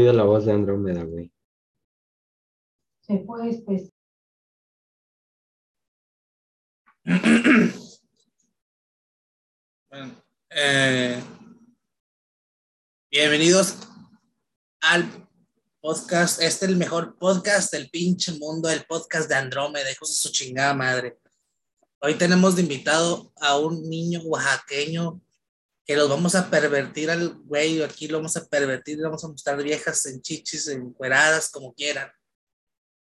oído la voz de Andrómeda, güey. Se fue este. Bueno, eh, bienvenidos al podcast. Este es el mejor podcast del pinche mundo, el podcast de Andrómeda, hijos de su chingada madre. Hoy tenemos de invitado a un niño oaxaqueño que los vamos a pervertir al güey, aquí lo vamos a pervertir, le vamos a mostrar viejas en chichis, encueradas, como quieran.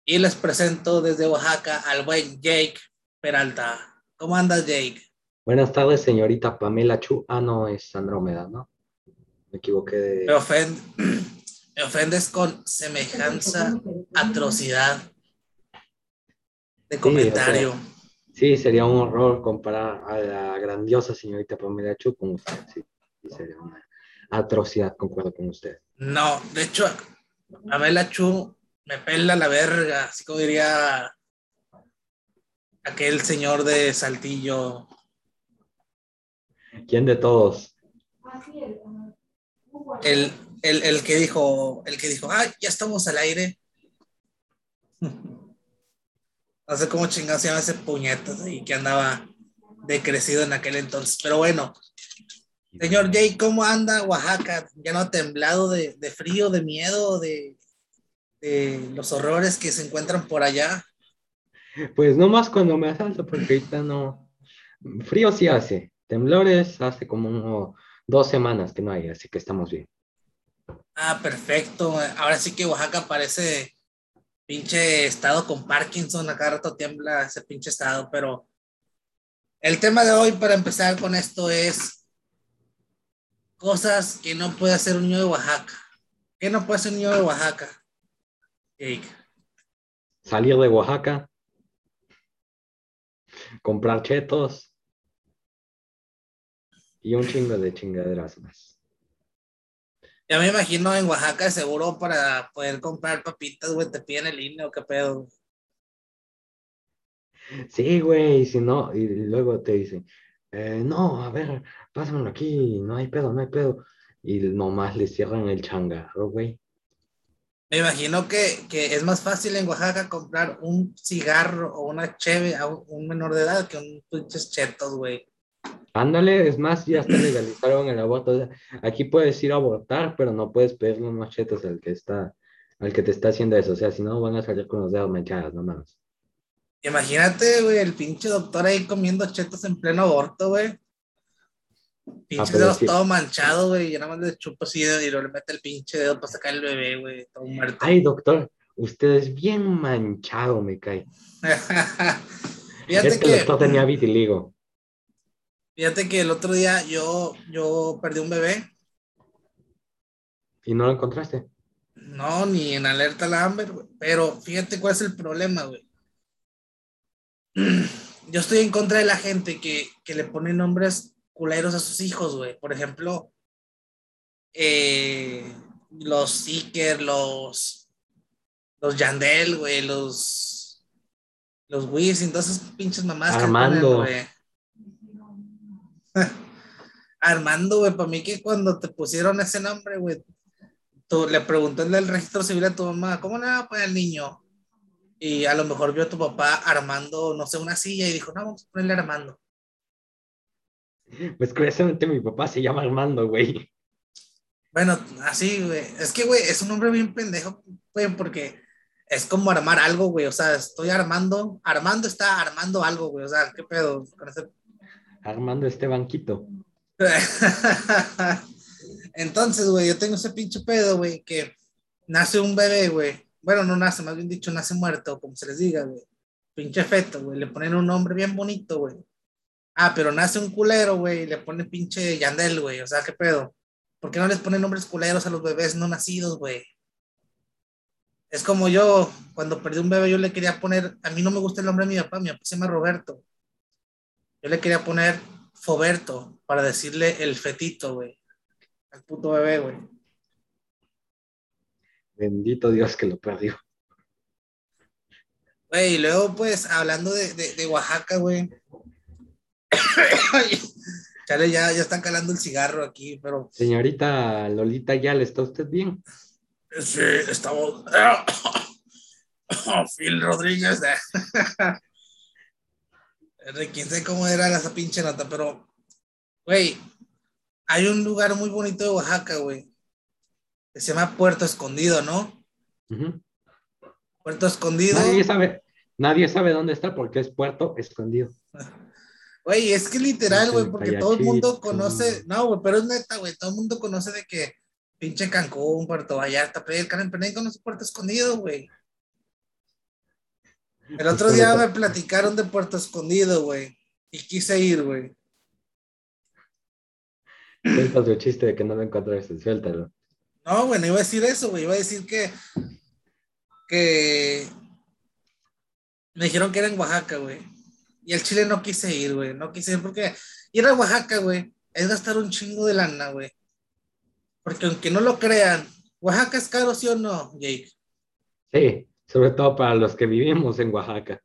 Y les presento desde Oaxaca al buen Jake Peralta. ¿Cómo andas, Jake? Buenas tardes, señorita Pamela Chu. Ah, no, es Andrómeda, ¿no? Me equivoqué de... Me, ofend- me ofendes con semejanza, atrocidad de comentario. Sí, sería un horror comparar a la grandiosa señorita Pamela Chu con usted. Sí, sí, sería una atrocidad, concuerdo con usted. No, de hecho, Pamela Chu me pela la verga, así como diría aquel señor de Saltillo. ¿Quién de todos? El, el, el que dijo, el que dijo, ah, ya estamos al aire. No sé cómo chingado se llama ese puñetas ahí que andaba decrecido en aquel entonces. Pero bueno, señor Jay, ¿cómo anda Oaxaca? ¿Ya no ha temblado de, de frío, de miedo, de, de los horrores que se encuentran por allá? Pues no más cuando me asalto, porque ahorita no. Frío sí hace. Temblores hace como uno- dos semanas que no hay, así que estamos bien. Ah, perfecto. Ahora sí que Oaxaca parece pinche estado con Parkinson, a cada rato tiembla ese pinche estado, pero el tema de hoy para empezar con esto es cosas que no puede hacer un niño de Oaxaca. ¿Qué no puede hacer un niño de Oaxaca? Jake? Salir de Oaxaca, comprar chetos y un chingo de chingaderas más. Ya me imagino en Oaxaca seguro para poder comprar papitas, güey, te piden el INE o qué pedo. Sí, güey, si no, y luego te dicen, eh, no, a ver, pásamelo aquí, no hay pedo, no hay pedo. Y nomás le cierran el changarro, güey. Me imagino que, que es más fácil en Oaxaca comprar un cigarro o una cheve a un, un menor de edad que un pinches chetos, güey. Ándale, es más, ya hasta legalizaron el aborto. aquí puedes ir a abortar, pero no puedes pedirle unos chetos al que está, al que te está haciendo eso. O sea, si no, van a salir con los dedos manchados, no mames. Imagínate, güey, el pinche doctor ahí comiendo chetos en pleno aborto, güey. Pinches Ah, pero dedos sí. todo manchado, güey, y nada más le chupa así y luego le mete el pinche dedo para sacar el bebé, güey, todo muerto. Ay, doctor, usted es bien manchado, me cae. Fíjate es que que, el doctor tenía vitiligo. Fíjate que el otro día yo, yo perdí un bebé. ¿Y no lo encontraste? No, ni en alerta la Amber, güey. Pero fíjate cuál es el problema, güey. Yo estoy en contra de la gente que, que le pone nombres culeros a sus hijos, güey. Por ejemplo, eh, los Seeker, los, los Yandel, güey, los, los todas esas pinches mamás que Armando. ponen, güey. Armando, güey, para mí que cuando te pusieron ese nombre, güey, tú le preguntó el del registro civil a tu mamá, ¿cómo le va a poner el niño? Y a lo mejor vio a tu papá armando, no sé, una silla y dijo, no, vamos a ponerle Armando. Pues curiosamente mi papá se llama Armando, güey. Bueno, así, güey. Es que, güey, es un nombre bien pendejo, güey, porque es como armar algo, güey. O sea, estoy armando, Armando está armando algo, güey. O sea, ¿qué pedo con ese Armando este banquito. Entonces, güey, yo tengo ese pinche pedo, güey, que nace un bebé, güey. Bueno, no nace, más bien dicho, nace muerto, como se les diga, güey. Pinche feto, güey. Le ponen un nombre bien bonito, güey. Ah, pero nace un culero, güey, y le ponen pinche Yandel, güey. O sea, ¿qué pedo? ¿Por qué no les ponen nombres culeros a los bebés no nacidos, güey? Es como yo, cuando perdí un bebé, yo le quería poner, a mí no me gusta el nombre de mi papá, mi papá se llama Roberto. Yo le quería poner Foberto para decirle el fetito, güey. Al puto bebé, güey. Bendito Dios que lo perdió. Güey, y luego, pues, hablando de, de, de Oaxaca, güey. Chale, ya, ya están calando el cigarro aquí, pero Señorita Lolita, ¿ya le está usted bien? Sí, estamos. Phil Rodríguez. Quién sé cómo era esa pinche nota, pero, güey, hay un lugar muy bonito de Oaxaca, güey, que se llama Puerto Escondido, ¿no? Puerto Escondido. Nadie sabe, nadie sabe dónde está porque es puerto escondido. Güey, es que literal, güey, porque todo el mundo conoce, no, güey, pero es neta, güey, todo el mundo conoce de que pinche Cancún, Puerto Vallarta, Playa del Carmen, pero nadie conoce Puerto Escondido, güey. El otro día me platicaron de Puerto Escondido, güey, y quise ir, güey. Cuenta tu chiste de que no lo encontraste, suéltalo. No, güey, no iba a decir eso, güey, iba a decir que, que me dijeron que era en Oaxaca, güey. Y el Chile no quise ir, güey, no quise ir porque ir a Oaxaca, güey, es gastar un chingo de lana, güey. Porque aunque no lo crean, ¿Oaxaca es caro, sí o no, Jake? Sí, sobre todo para los que vivimos en Oaxaca.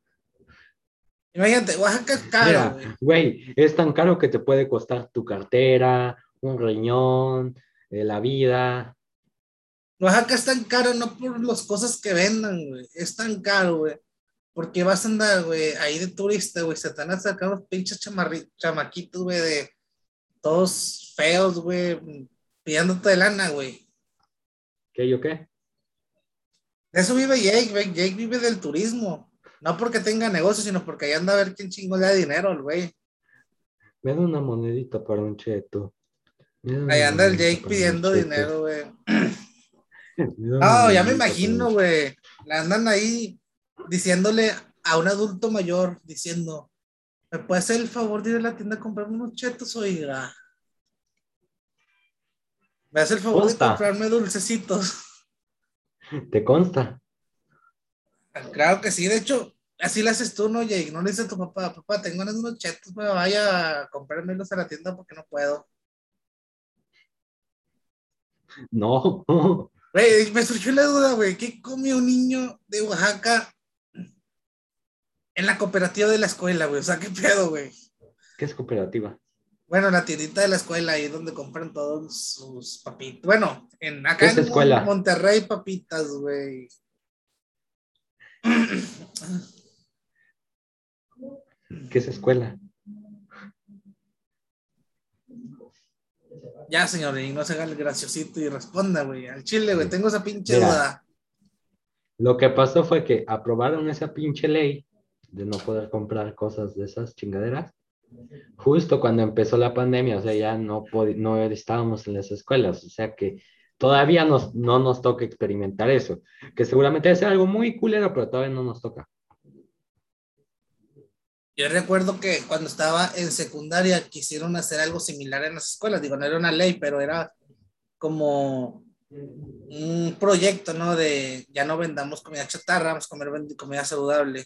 Imagínate, Oaxaca es caro, Mira, güey. es tan caro que te puede costar tu cartera, un riñón, eh, la vida. Oaxaca es tan caro no por las cosas que vendan, güey. Es tan caro, güey. Porque vas a andar, güey, ahí de turista, güey. Se te van a sacar unos pinches chamarri- chamaquitos, güey, de todos feos, güey, pidiéndote de lana, güey. ¿Qué yo qué? De eso vive Jake. Jake vive del turismo. No porque tenga negocio, sino porque ahí anda a ver quién chingo le da dinero al güey. Me da una monedita para un cheto. Ahí anda el Jake pidiendo dinero, güey. No, ya me imagino, güey. Le andan ahí diciéndole a un adulto mayor, diciendo, ¿me puede hacer el favor de ir a la tienda a comprarme unos chetos, oiga? ¿Me hace el favor de comprarme dulcecitos? ¿Te consta? Claro que sí, de hecho, así lo haces tú, ¿no, Jake? No le dices a tu papá, papá, tengo unos chetos, me vaya a comprármelos a la tienda porque no puedo. No. Güey, me surgió la duda, güey, ¿qué come un niño de Oaxaca en la cooperativa de la escuela, güey? O sea, ¿qué pedo, güey? ¿Qué es cooperativa? Bueno, la tiendita de la escuela, ahí donde compran todos sus papitas. Bueno, en acá ¿Qué es en escuela? Monterrey, papitas, güey. ¿Qué es escuela? Ya, señor, y no se haga el graciosito y responda, güey. Al chile, güey, tengo esa pinche Mira. duda. Lo que pasó fue que aprobaron esa pinche ley de no poder comprar cosas de esas chingaderas justo cuando empezó la pandemia, o sea, ya no, no estábamos en las escuelas, o sea que todavía nos, no nos toca experimentar eso, que seguramente ser algo muy culero, pero todavía no nos toca. Yo recuerdo que cuando estaba en secundaria quisieron hacer algo similar en las escuelas. Digo, no era una ley, pero era como un proyecto, ¿no? De ya no vendamos comida chatarra, vamos a comer comida saludable.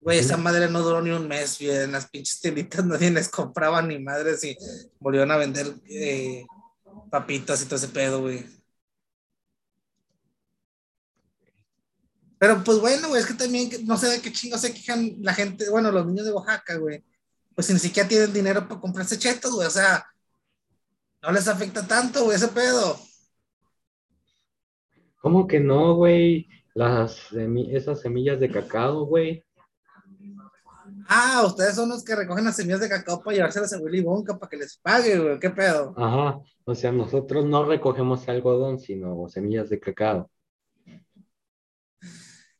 Güey, esa madre no duró ni un mes, güey. En las pinches tienditas nadie les compraba ni madres y volvieron a vender eh, papitas y todo ese pedo, güey. Pero pues bueno, güey, es que también no sé de qué chingo se quejan la gente, bueno, los niños de Oaxaca, güey. Pues ni siquiera tienen dinero para comprarse chetos, güey, o sea, no les afecta tanto, güey, ese pedo. ¿Cómo que no, güey? Las semi- esas semillas de cacao, güey. Ah, ustedes son los que recogen las semillas de cacao para llevárselas a Willy Wonka para que les pague, güey, qué pedo. Ajá, o sea, nosotros no recogemos algodón, sino semillas de cacao.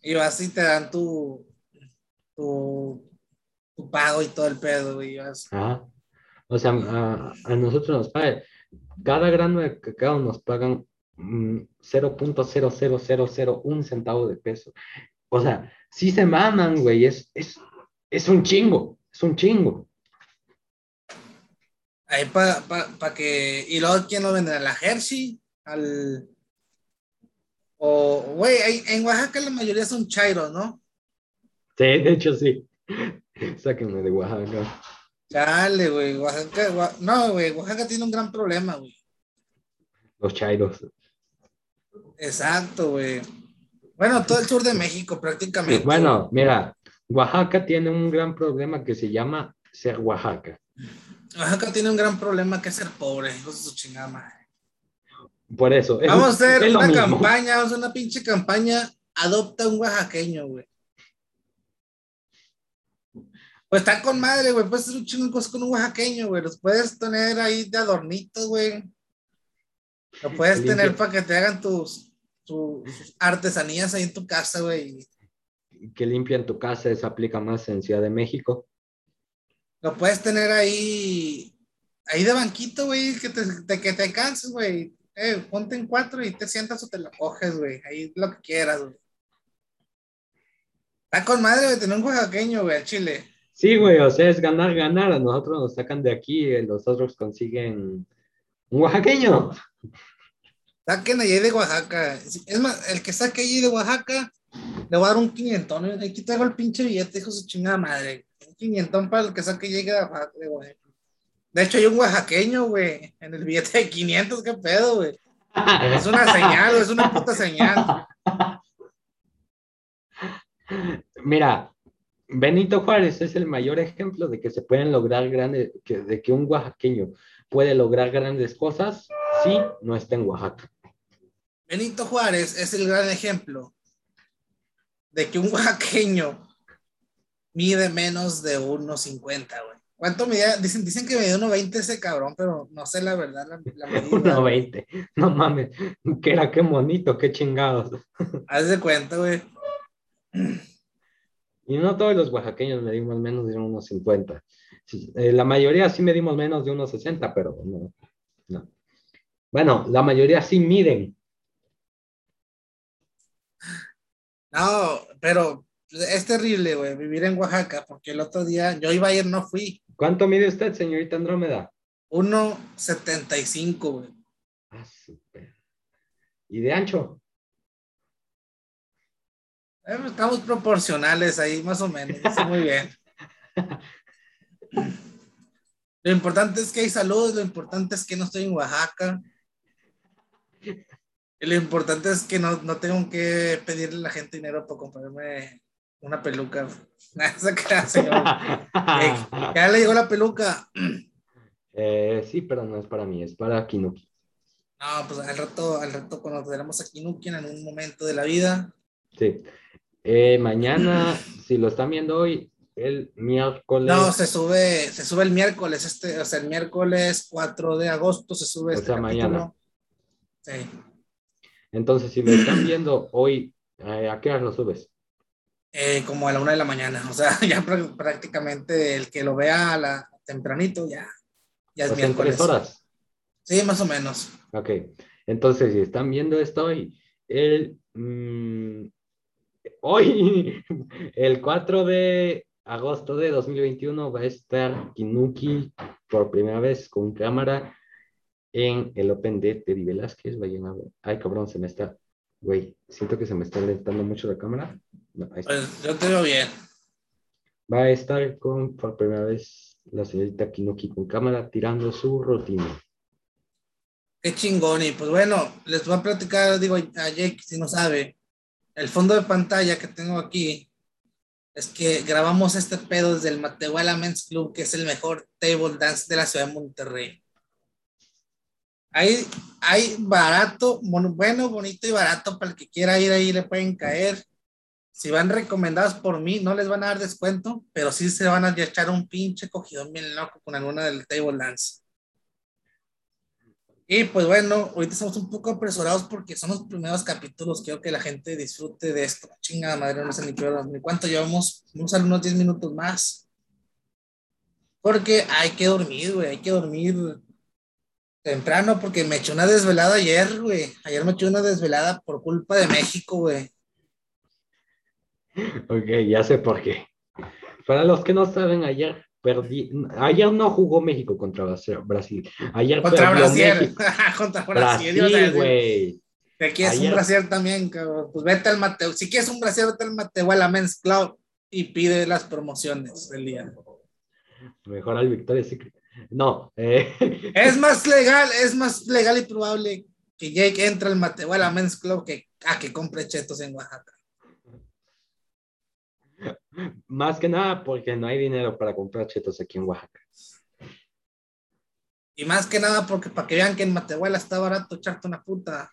Y vas y te dan tu, tu, tu pago y todo el pedo, güey. Ajá. O sea, a, a nosotros nos pagan, cada grano de cacao nos pagan mm, 0.00001 centavo de peso. O sea, sí se maman, güey, es, es, es un chingo, es un chingo. Ahí para pa, pa que. Y luego, ¿quién lo vende? ¿A la Hershey? Al. O, güey, en Oaxaca la mayoría son chairos, ¿no? Sí, de hecho sí. Sáquenme de Oaxaca. Chale, güey. Oaxaca, Oa- no, güey. Oaxaca tiene un gran problema, güey. Los chairos. Exacto, güey. Bueno, todo el sur de México prácticamente. Bueno, mira, Oaxaca tiene un gran problema que se llama ser Oaxaca. Oaxaca tiene un gran problema que es ser pobre, hijos de su chingada madre. Por eso. es- Vamos a hacer una mismo. campaña, vamos a hacer una pinche campaña. Adopta un oaxaqueño, güey. Pues está con madre, güey. Puedes hacer un chingo de cosas con un oaxaqueño, güey. Los puedes tener ahí de adornitos, güey. Lo puedes tener para que te hagan tus, tus artesanías ahí en tu casa, güey. Que limpian tu casa, eso aplica más en Ciudad de México. Lo puedes tener ahí, ahí de banquito, güey, que te, te- que te canses, güey. Eh, ponte en cuatro y te sientas o te lo coges, güey. Ahí lo que quieras, güey. Está con madre, güey, tener un oaxaqueño, güey, al chile. Sí, güey, o sea, es ganar, ganar. A nosotros nos sacan de aquí, eh, los otros consiguen un oaxaqueño. Saquen allí de Oaxaca. Es más, el que saque allí de Oaxaca, le voy a dar un quinientón. ¿eh? Aquí traigo el pinche billete, hijo de su chingada madre. Un quinientón para el que saque Oaxaca, güey. De hecho, hay un oaxaqueño, güey, en el billete de 500, qué pedo, güey. Es una señal, es una puta señal. Mira, Benito Juárez es el mayor ejemplo de que se pueden lograr grandes, que, de que un oaxaqueño puede lograr grandes cosas si no está en Oaxaca. Benito Juárez es el gran ejemplo de que un oaxaqueño mide menos de 1.50, güey. ¿Cuánto mide? Dicen, dicen que mide 1.20 ese cabrón, pero no sé la verdad. La, la medida, güey. 1.20. No mames, que era qué bonito, qué chingados. Haz de cuenta, güey. Y no todos los oaxaqueños medimos menos de unos 50. Sí, eh, la mayoría sí medimos menos de unos 60, pero no, no. Bueno, la mayoría sí miden. No, pero es terrible, güey, vivir en Oaxaca, porque el otro día yo iba a ir, no fui. ¿Cuánto mide usted, señorita Andrómeda? 1.75, güey. Ah, súper. ¿Y de ancho? Eh, Estamos proporcionales ahí, más o menos. Está muy bien. Lo importante es que hay salud, lo importante es que no estoy en Oaxaca. Lo importante es que no, no tengo que pedirle a la gente dinero para comprarme una peluca. Eh, Ya le llegó la peluca. Eh, sí, pero no es para mí, es para Kinuki. No, pues al rato, al rato cuando tenemos aquí Nukian en un momento de la vida. Sí. Eh, mañana, si lo están viendo hoy, el miércoles. No, se sube, se sube el miércoles, este, o sea, el miércoles 4 de agosto se sube O este sea, capítulo. mañana. Sí. Entonces, si lo están viendo hoy, eh, ¿a qué hora lo subes? Eh, como a la una de la mañana, o sea, ya prá- prácticamente el que lo vea a la tempranito ya, ya es O sea, miércoles. tres horas. Sí, más o menos. Ok. Entonces, si están viendo esto hoy, el. mm, hoy, el 4 de agosto de 2021, va a estar Kinuki por primera vez con cámara en el Open de Teddy Velázquez. Vayan a ver. Ay, cabrón, se me está. Güey, siento que se me está alentando mucho la cámara. No, ahí está. Pues yo te veo bien. Va a estar con por primera vez la señorita Kinuki con cámara tirando su rutina. Qué chingón. Y pues bueno, les voy a platicar, digo a Jake, si no sabe, el fondo de pantalla que tengo aquí es que grabamos este pedo desde el Matehuala Men's Club, que es el mejor table dance de la ciudad de Monterrey. Hay, hay barato, bueno, bonito y barato para el que quiera ir ahí, le pueden caer. Si van recomendados por mí, no les van a dar descuento, pero sí se van a echar un pinche cogidón bien loco con alguna del table dance. Y pues bueno, ahorita estamos un poco apresurados porque son los primeros capítulos. Quiero que la gente disfrute de esto. Chingada madre, no sé ni, qué ni cuánto llevamos. Vamos a unos 10 minutos más. Porque hay que dormir, güey. Hay que dormir temprano porque me eché una desvelada ayer, güey. Ayer me eché una desvelada por culpa de México, güey. Ok, ya sé por qué. Para los que no saben, ayer perdí. Ayer no jugó México contra Bras- Brasil. Ayer Contra Brasil. México. Contra Brasil. Brasil, güey. Te quieres un Ayer- brasier también, cabrón. Pues vete al Mateo. Si quieres un brasier, vete al Mateo a la Men's Club y pide las promociones del día. Mejor al Victoria Secret. No, eh, Es más legal, es más legal y probable que Jake entre al Mateo a la Men's Club que a que compre chetos en Oaxaca. más que nada porque no hay dinero para comprar chetos aquí en Oaxaca. Y más que nada porque para que vean que en Matehuala está barato echarte una puta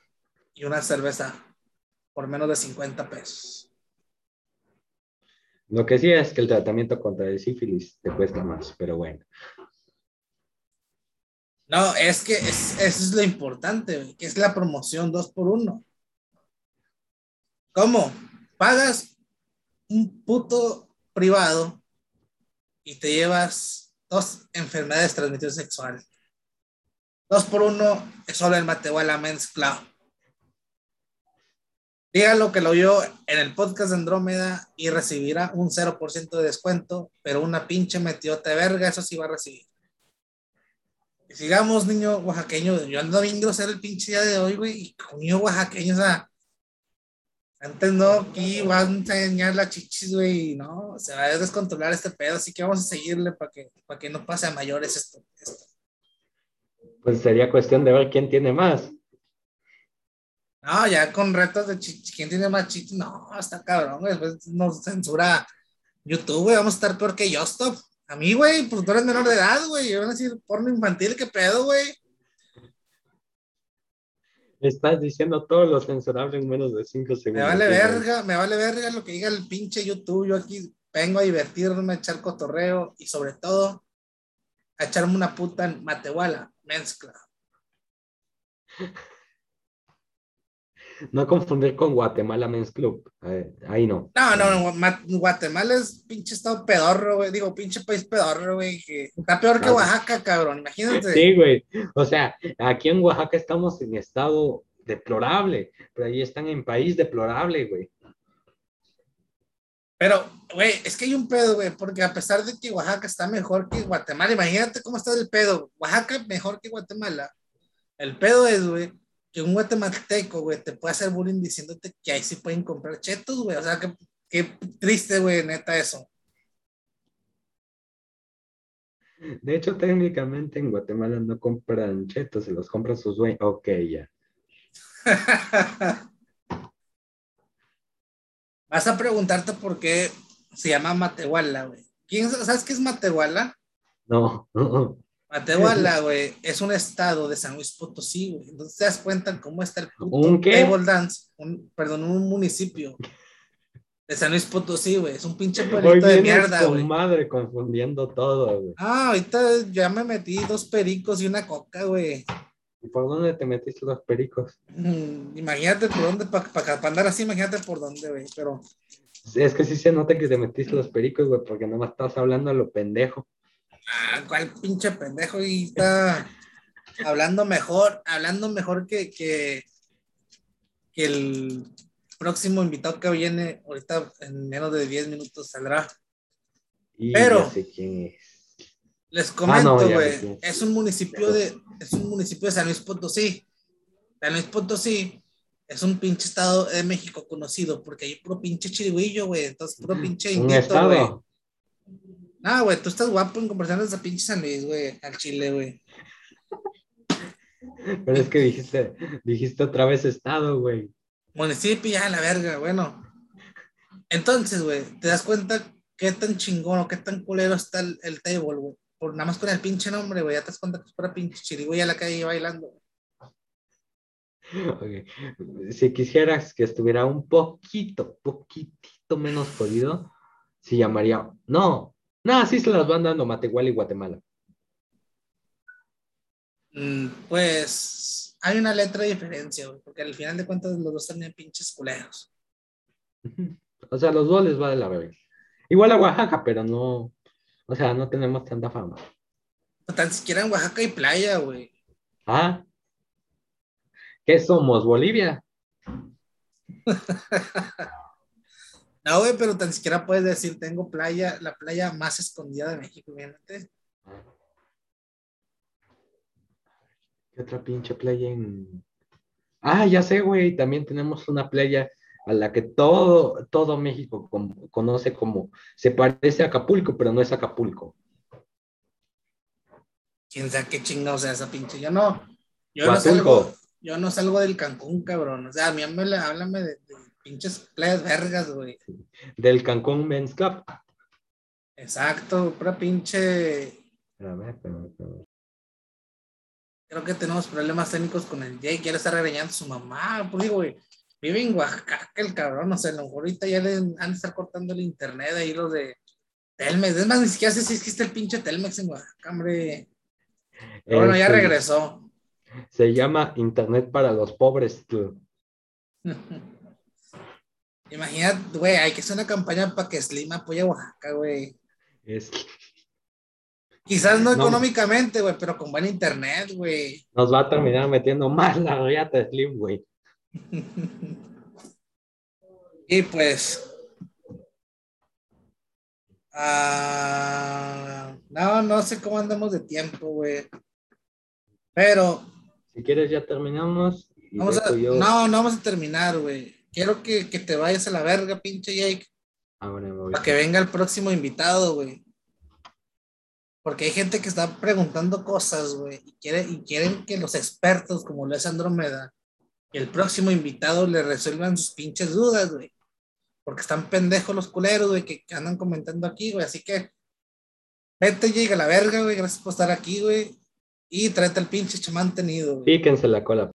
y una cerveza por menos de 50 pesos. Lo que sí es que el tratamiento contra el sífilis te cuesta más, pero bueno. No, es que es- eso es lo importante, que es la promoción dos por uno. ¿Cómo? Pagas un puto privado y te llevas dos enfermedades de transmisión sexual. Dos por uno es solo el Matehuala Men's Club. Dígalo que lo oyó en el podcast de Andrómeda y recibirá un 0% de descuento, pero una pinche metiota de verga, eso sí va a recibir. Sigamos, niño oaxaqueño. Yo ando bien grosero el pinche día de hoy, güey. Y con niño oaxaqueño, o sea. Antes no, aquí van a enseñar la chichis, güey. No, se va a descontrolar este pedo. Así que vamos a seguirle para que, para que no pase a mayores esto. esto. Pues sería cuestión de ver quién tiene más. No, ya con retos de chichis. ¿Quién tiene más chichis? No, está cabrón, güey. Después nos censura YouTube, güey. Vamos a estar peor que yo, stop. A mí, güey, pues tú eres menor de edad, güey. Y van a decir porno infantil, ¿qué pedo, güey? Estás diciendo todo lo censurable en menos de 5 Me segundos. vale Sí, güey. verga, me vale verga lo que diga el pinche YouTube. Yo aquí vengo a divertirme, a echar cotorreo y sobre todo a echarme una puta en Matehuala, Men's Club. No confundir con Guatemala Men's Club. Eh, ahí no. No, no, no, Ma- Guatemala es pinche estado pedorro, güey. Digo, pinche país pedorro, güey. que Está peor que Oaxaca, cabrón. Imagínate. Sí, güey. O sea, aquí en Oaxaca estamos en estado deplorable, pero ahí están en país deplorable, güey. Pero, güey, es que hay un pedo, güey, porque a pesar de que Oaxaca está mejor que Guatemala, imagínate cómo está el pedo. Oaxaca mejor que Guatemala. El pedo es, güey, que un guatemalteco, güey, te puede hacer bullying diciéndote que ahí sí pueden comprar chetos, güey. O sea, que, qué triste, güey, neta, eso. De hecho, técnicamente en Guatemala no compran chetos, se los compran sus dueños. Ok, ya. Vas a preguntarte por qué se llama Matehuala, güey. ¿Quién, ¿Sabes qué es Matehuala? No. Matehuala, güey, es un estado de San Luis Potosí, güey. Entonces te das cuenta cómo está el puto ¿Un qué? table dance, un, perdón, un municipio de San Luis Potosí, güey. Es un pinche pueblito de mierda, güey. madre confundiendo todo, güey. Ah, ahorita ya me metí dos pericos y una coca, güey. ¿Y por dónde te metiste los pericos? Mm, imagínate por dónde, para andar así, imagínate por dónde, güey. Pero, Es que sí se nota que te metiste los pericos, güey, porque no me estás hablando a lo pendejo. Ah, cuál pinche pendejo y está hablando mejor, hablando mejor que, que, que el próximo invitado que viene ahorita en menos de 10 minutos saldrá. Y Pero- quién es. Les Ah, comento, no, güey, sé quién. es un municipio de, es un municipio de San Luis Potosí. San Luis Potosí es un pinche estado de México conocido porque hay puro pinche chirigüillo, güey. Entonces, puro pinche indito, güey. No, güey, tú estás guapo en comparación a esa pinche San Luis, güey, al Chile, güey. Pero es que dijiste, dijiste otra vez estado, güey. Municipio, ya, la verga, bueno. Entonces, güey, te das cuenta qué tan chingón o qué tan culero está el, el table, güey. Por nada más con el pinche nombre, güey, ya te das cuenta que es pura pinche chirigüey a la calle bailando. Ok. Si quisieras que estuviera un poquito, poquitito menos jodido, se llamaría. No, no, sí se las van dando Matehuala y Guatemala. Mm, pues hay una letra de diferencia, güey, porque al final de cuentas los dos están en pinches culeros. O sea, los dos les va de la verga. Igual a Oaxaca, pero no. O sea, no tenemos tanta fama. No tan siquiera en Oaxaca hay playa, güey. ¿Ah? ¿Qué somos? ¿Bolivia? No, güey, pero tan siquiera puedes decir, tengo playa, la playa más escondida de México, obviamente. ¿Qué otra pinche playa en.? Ah, ya sé, güey. También tenemos una playa a la que todo, todo México conoce como. Se parece a Acapulco, pero no es Acapulco. quién sabe qué chingados sea esa pinche. Yo no, yo no salgo, yo no salgo del Cancún, cabrón. O sea, a mí me háblame de pinches playas vergas, güey. Del Cancún Men's Club. Exacto, pura pinche A ver, pero- creo que tenemos problemas técnicos con el Jake, ya le está regañando a su mamá, pues digo, güey, vive en Oaxaca el cabrón, o sea, a lo mejor ahorita ya le han de estar cortando el internet ahí los de Telmex, es más, ni siquiera sé si existe el pinche Telmex en Oaxaca, hombre. Pero bueno, ya Este, regresó. Se llama Internet para los pobres. tú. Imagínate, güey, hay que hacer una campaña para que Slim apoye a Oaxaca, güey. Es- Quizás no, No. económicamente, güey, pero con buen internet, güey. nos va a terminar metiendo más la riata Slim, güey. Y pues. ah, no, no sé cómo andamos de tiempo, güey. Pero Si quieres ya terminamos. vamos a. yo- No, no vamos a terminar, güey. Quiero que, que te vayas a la verga, pinche Jake, me voy. para que venga el próximo invitado, güey. Porque hay gente que está preguntando cosas, güey, y, quiere, y quieren que los expertos, como lo es Andrómeda, el próximo invitado le resuelvan sus pinches dudas, güey. Porque están pendejos los culeros, güey, que, que andan comentando aquí, güey. Así que vete, llega a la verga, güey. Gracias por estar aquí, güey. Y tráete al pinche chamán tenido, güey. Píquense la cola.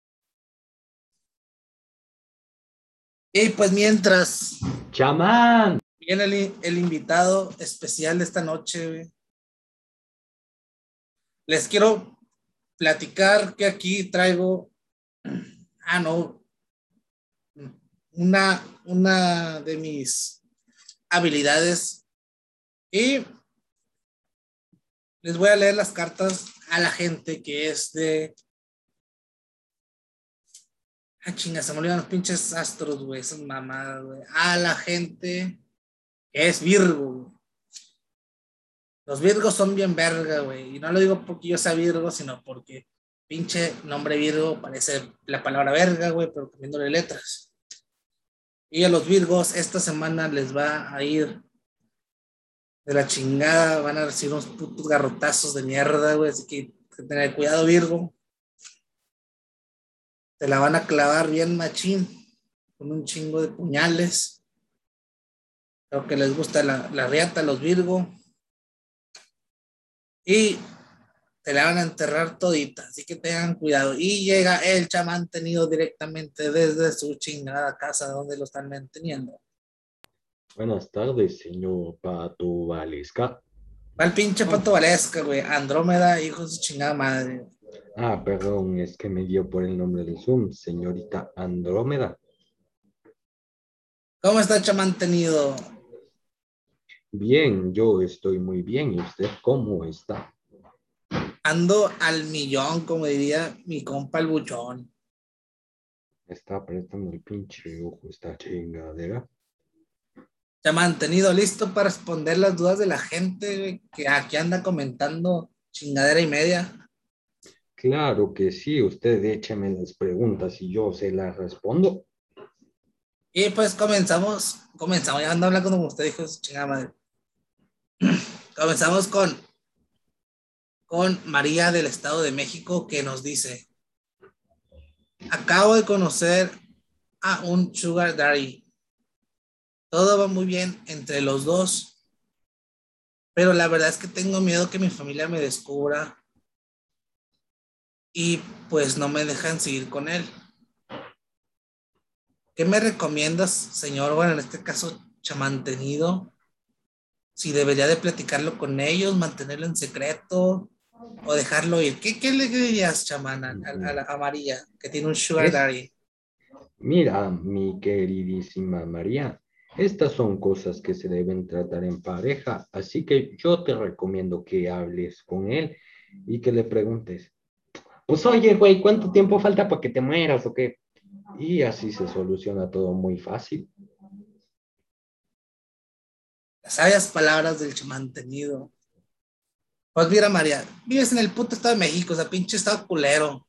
Y pues mientras ¡Chamán! viene el, el invitado especial de esta noche, güey. Les quiero platicar que aquí traigo, ah, no, una, una de mis habilidades y les voy a leer las cartas a la gente que es de... Ah, chinga, se me olvidan los pinches astros, güey, esas mamadas, güey. A la gente que es Virgo, güey. Los Virgos son bien verga, güey. Y no lo digo porque yo sea Virgo, sino porque pinche nombre Virgo parece la palabra verga, güey, pero cambiándole letras. Y a los Virgos esta semana les va a ir de la chingada, van a recibir unos putos garrotazos de mierda, güey. Así que que tener cuidado, Virgo. Te la van a clavar bien machín, con un chingo de puñales. Creo que les gusta la, la riata a los Virgo. Y te la van a enterrar todita, así que tengan cuidado. Y llega el chamán tenido directamente desde su chingada casa donde lo están manteniendo. Buenas tardes, señor Pato Valesca. Va el pinche pato Valesca, güey. Andrómeda, hijo de su chingada madre. Ah, perdón, es que me dio por el nombre del Zoom, señorita Andrómeda. ¿Cómo está chamán tenido? Bien, yo estoy muy bien. ¿Y usted cómo está? Ando al millón, como diría mi compa el buchón. Está apretando el pinche ojo esta chingadera. Chamán tenido listo para responder las dudas de la gente que aquí anda comentando chingadera y media. Claro que sí, usted écheme las preguntas y yo se las respondo. Y pues comenzamos, comenzamos, ya ando hablando como usted dijo, chingada madre. Comenzamos con, con María del Estado de México que nos dice, acabo de conocer a un sugar daddy. Todo va muy bien entre los dos, pero la verdad es que tengo miedo que mi familia me descubra y pues no me dejan seguir con él. ¿Qué me recomiendas, señor? Bueno, en este caso, chamantenido. Si debería de platicarlo con ellos, mantenerlo en secreto o dejarlo ir. ¿Qué, qué le dirías, chamán, a, la- a María, que tiene un sugar daddy? Mira, mi queridísima María, estas son cosas que se deben tratar en pareja, así que yo te recomiendo que hables con él y que le preguntes, pues oye, güey, ¿cuánto tiempo falta para que te mueras o qué? Y así se soluciona todo muy fácil. Las sabias palabras del chamantenido. Pues mira, María, vives en el puto Estado de México, o sea, pinche estado culero.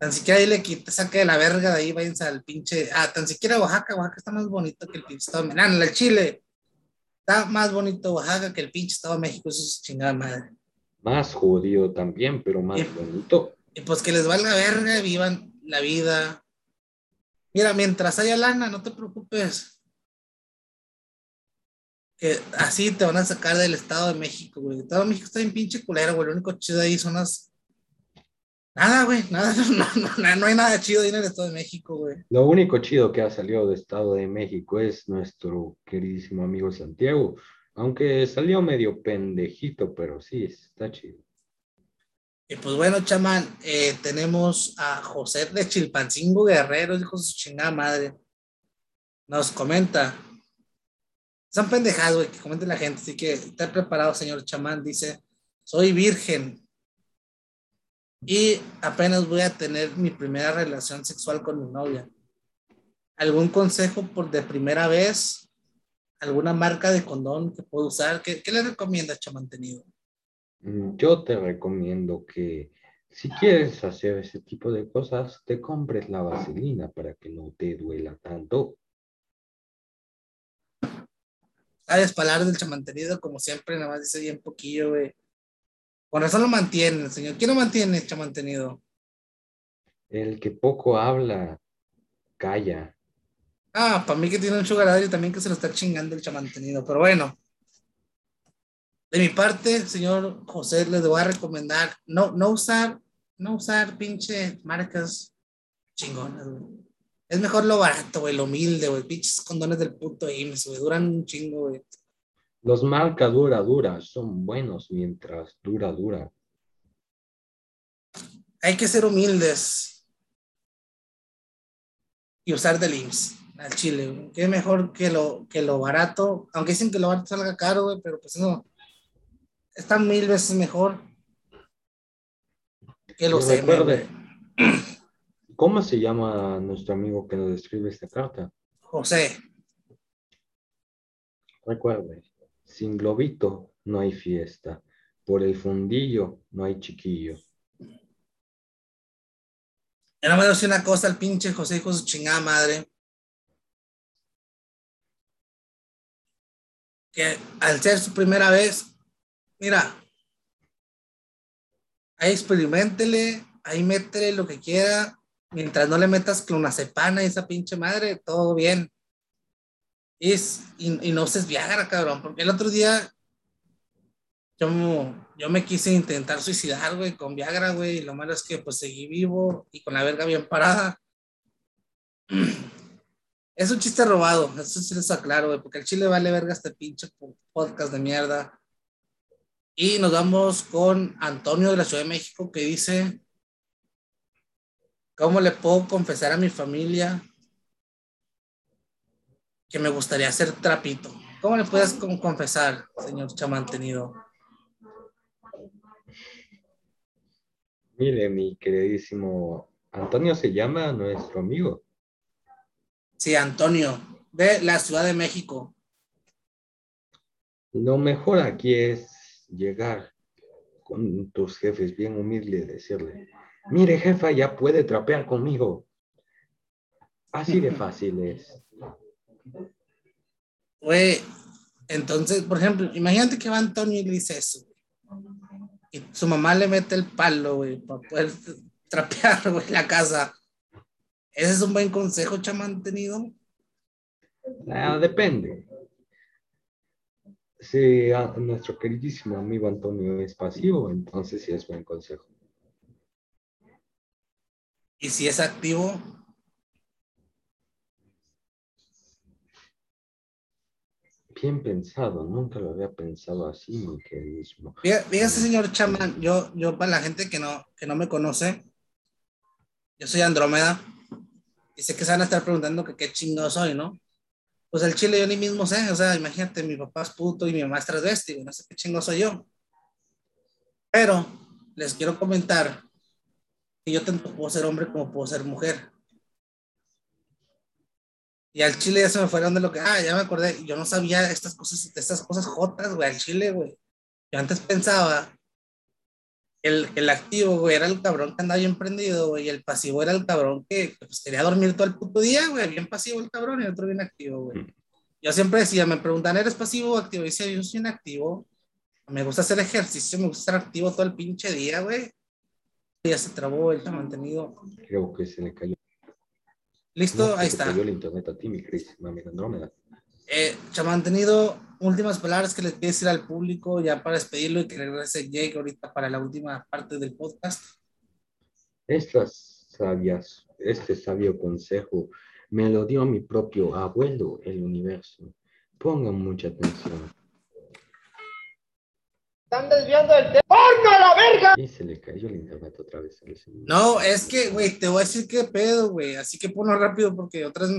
Tan siquiera ahí le quita, saque de la verga de ahí, váyanse al pinche. Ah, tan siquiera Oaxaca, Oaxaca está más bonito que el pinche estado de México. el Chile. Está más bonito Oaxaca que el pinche estado de México, eso es chingada madre. Más jodido también, pero más bonito. Y pues que les valga verga, vivan la vida. Mira, mientras haya lana, no te preocupes. Que así te van a sacar del Estado de México, güey. El Estado de México está bien pinche culero, güey. Lo único chido ahí son las, Nada, güey, nada, no, no, no hay nada chido ahí en el Estado de México, güey. Lo único chido que ha salido de Estado de México es nuestro queridísimo amigo Santiago, aunque salió medio pendejito, pero sí, está chido. Y pues bueno, chamán, eh, tenemos a José de Chilpancingo Guerrero, hijo de su chingada madre. Nos comenta. Son pendejadas, güey, que comente la gente, así que está preparado, señor chamán. Dice, soy virgen, y apenas voy a tener mi primera relación sexual con mi novia. ¿Algún consejo por de primera vez? ¿Alguna marca de condón que puedo usar? ¿Qué, qué le recomiendas, chamantenido? Mm, yo te recomiendo que si quieres hacer ese tipo de cosas, te compres la vaselina para que no te duela tanto. Sabes, palabras del chamantenido, como siempre, nada más dice bien poquillo, güey. Con razón lo mantiene, señor. ¿Quién lo mantiene, este mantenido? El que poco habla, calla. Ah, para mí que tiene un sugar también que se lo está chingando el chamantenido. Pero bueno, de mi parte, señor José, les voy a recomendar no, no usar, no usar pinche marcas chingonas, güey. Es mejor lo barato, güey, lo humilde, güey. Pinches condones del puto IMSS, güey. Duran un chingo, güey. Los marca dura dura son buenos mientras dura dura. Hay que ser humildes y usar del IMSS al chile. Qué mejor que lo, que lo barato, aunque dicen que lo barato salga caro, güey, pero pues no. Está mil veces mejor que lo Recuerde, ¿Cómo se llama nuestro amigo que nos escribe esta carta? José. Recuerde, sin globito no hay fiesta. Por el fundillo no hay chiquillo. Era más decir una cosa al pinche José hijo su chingada madre. Que al ser su primera vez, mira, ahí experimentele, ahí métele lo que quiera, mientras no le metas clonazepana a esa pinche madre, todo bien es, y, no se Viagra, cabrón, porque el otro día yo, yo me quise intentar suicidar, güey, con Viagra, güey, y lo malo es que pues seguí vivo y con la verga bien parada. Es un chiste robado, eso sí les aclaro, güey, porque el chile vale verga este pinche podcast de mierda. Y nos vamos con Antonio de la Ciudad de México que dice, ¿cómo le puedo confesar a mi familia que me gustaría hacer trapito. ¿Cómo le puedes confesar, señor chamantenido? Mire, mi queridísimo Antonio se llama nuestro amigo. Sí, Antonio, de la Ciudad de México. Lo mejor aquí es llegar con tus jefes bien humilde y decirle, mire jefa, ya puede trapear conmigo. Así de fácil es. Güey, entonces, por ejemplo, imagínate que va Antonio y le dice eso. Y su mamá le mete el palo, güey, para poder trapear, güey, la casa. ¿Ese es un buen consejo, chamán, tenido? Ah, depende. Si nuestro queridísimo amigo Antonio es pasivo, entonces sí es buen consejo. ¿Y si es activo? Bien pensado, nunca lo había pensado así, mi queridísimo. Fíjese, señor Chaman, yo, yo para la gente que no, que no me conoce, yo soy Andrómeda y sé que se van a estar preguntando que qué chingo soy, ¿no? Pues el chile yo ni mismo sé, o sea, imagínate, mi papá es puto y mi mamá es transvesti, no sé qué chingo soy yo. Pero les quiero comentar que yo tanto puedo ser hombre como puedo ser mujer. Y al chile ya se me fueron de lo que, ah, ya me acordé, yo no sabía estas cosas, estas cosas jotas, güey, al chile, güey. Yo antes pensaba el, el activo, güey, era el cabrón que andaba bien prendido, güey, y el pasivo era el cabrón que pues, quería dormir todo el puto día, güey, bien pasivo el cabrón y el otro bien activo, güey. Mm. Yo siempre decía, me preguntan, ¿eres pasivo o activo? Y decía, yo soy inactivo. Me gusta hacer ejercicio, me gusta estar activo todo el pinche día, güey. Ya se trabó el mantenido. Creo que se le cayó Listo, ahí está. el internet a ti, mi Cris, mami Andrómeda. Eh, tenido últimas palabras que le quieres decir al público ya para despedirlo y que regrese Jake ahorita para la última parte del podcast. Estas sabias, este sabio consejo me lo dio mi propio abuelo, el universo. Pongan mucha atención. Están desviando el tema. ¡Porno a la verga! Y se le cayó el internet otra vez. No, es que, güey, te voy a decir qué pedo, güey. Así que ponlo rápido porque otras.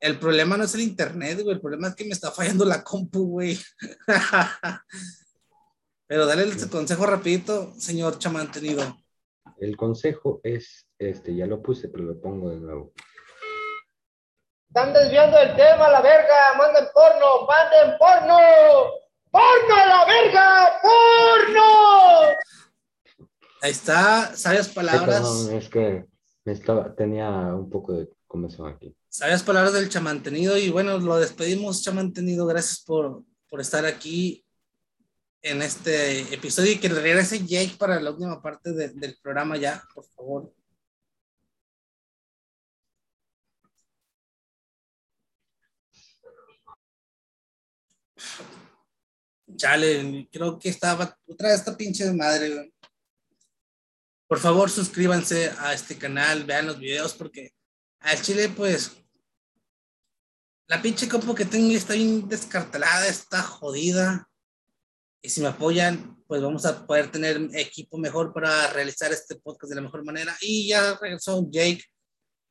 El problema no es el internet, güey. El problema es que me está fallando la compu, güey. Pero dale el consejo rapidito, señor chamantenido. El consejo es este, ya lo puse, pero lo pongo de nuevo. Están desviando el tema la verga. Manden porno, manden porno. ¡Porno a la verga! ¡Porno! Ahí está, sabias palabras. perdón, es que me estaba, tenía un poco de comezón aquí. Sabias palabras del chamantenido. Y bueno, lo despedimos, chamantenido. Gracias por, por estar aquí en este episodio y que regrese Jake para la última parte de- del programa ya, por favor. Chale, creo que estaba otra vez esta pinche madre. Por favor, suscríbanse a este canal, vean los videos porque al chile, pues, la pinche compu que tengo está bien descartalada, está jodida. Y si me apoyan, pues vamos a poder tener equipo mejor para realizar este podcast de la mejor manera. Y ya regresó Jake.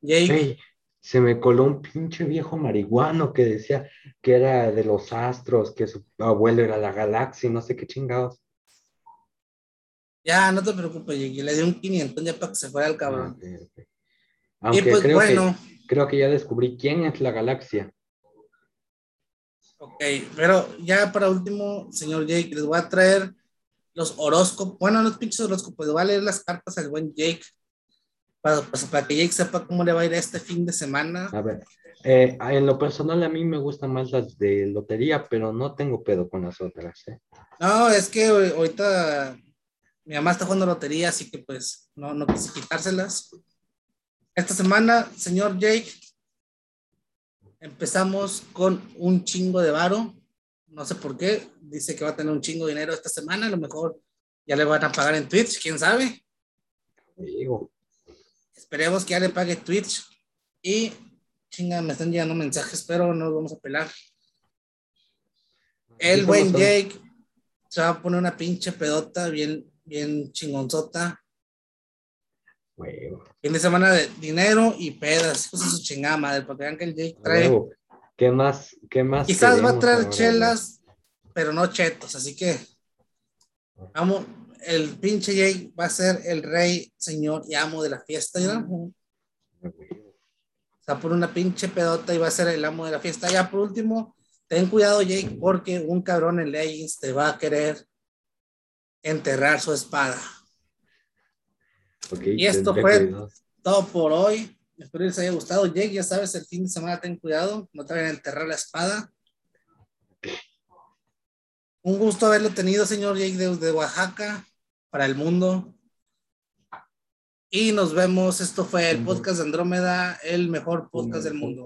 Jake, Ey, se me coló un pinche viejo marihuano que decía que era de los astros, que su abuelo era la galaxia no sé qué chingados. ya no te preocupes, Jake. Le di un 500 ya para que se fuera el cabrón. Ah, ok, ok. y pues creo, bueno, que, creo que ya descubrí quién es la galaxia. Ok. Pero ya para último, señor Jake, les voy a traer los horóscopos. Bueno, los pinches horóscopos. Les voy a leer las cartas al buen Jake. Para, pues, para que Jake sepa cómo le va a ir este fin de semana. A ver, eh, en lo personal a mí me gustan más las de lotería, pero no tengo pedo con las otras. ¿eh? No, es que ahorita mi mamá está jugando lotería, así que pues no, no quise quitárselas. Esta semana, señor Jake, empezamos con un chingo de varo. No sé por qué. Dice que va a tener un chingo de dinero esta semana. A lo mejor ya le van a pagar en Twitch, quién sabe. Digo, Esperemos que ya le pague Twitch. Y chinga, me están llegando mensajes, pero no vamos a pelar. El ¿y cómo buen? Jake se va a poner una pinche pedota bien, bien chingonzota. Huevo, Fin de semana de dinero y pedas. De su chingada madre, porque vean que el Jake trae. huevo. ¿Qué más? ¿Qué más? Quizás va a traer ahora, chelas, pero no chetos. Así que, vamos, el pinche Jake va a ser el rey, señor y amo de la fiesta. ¿ya? güey? O sea, por una pinche pedota y va a ser el amo de la fiesta. Ya por último, ten cuidado, Jake, porque un cabrón en Legends te va a querer enterrar su espada. Ok, Y esto fue- cuidado. Todo por hoy. Espero les haya gustado. Jake, ya sabes, el fin de semana ten cuidado, no te vayan a enterrar la espada. Un gusto haberlo tenido, señor Jake, de, de Oaxaca, para el mundo. Y nos vemos. Esto fue el podcast de Andrómeda, el mejor podcast del mundo.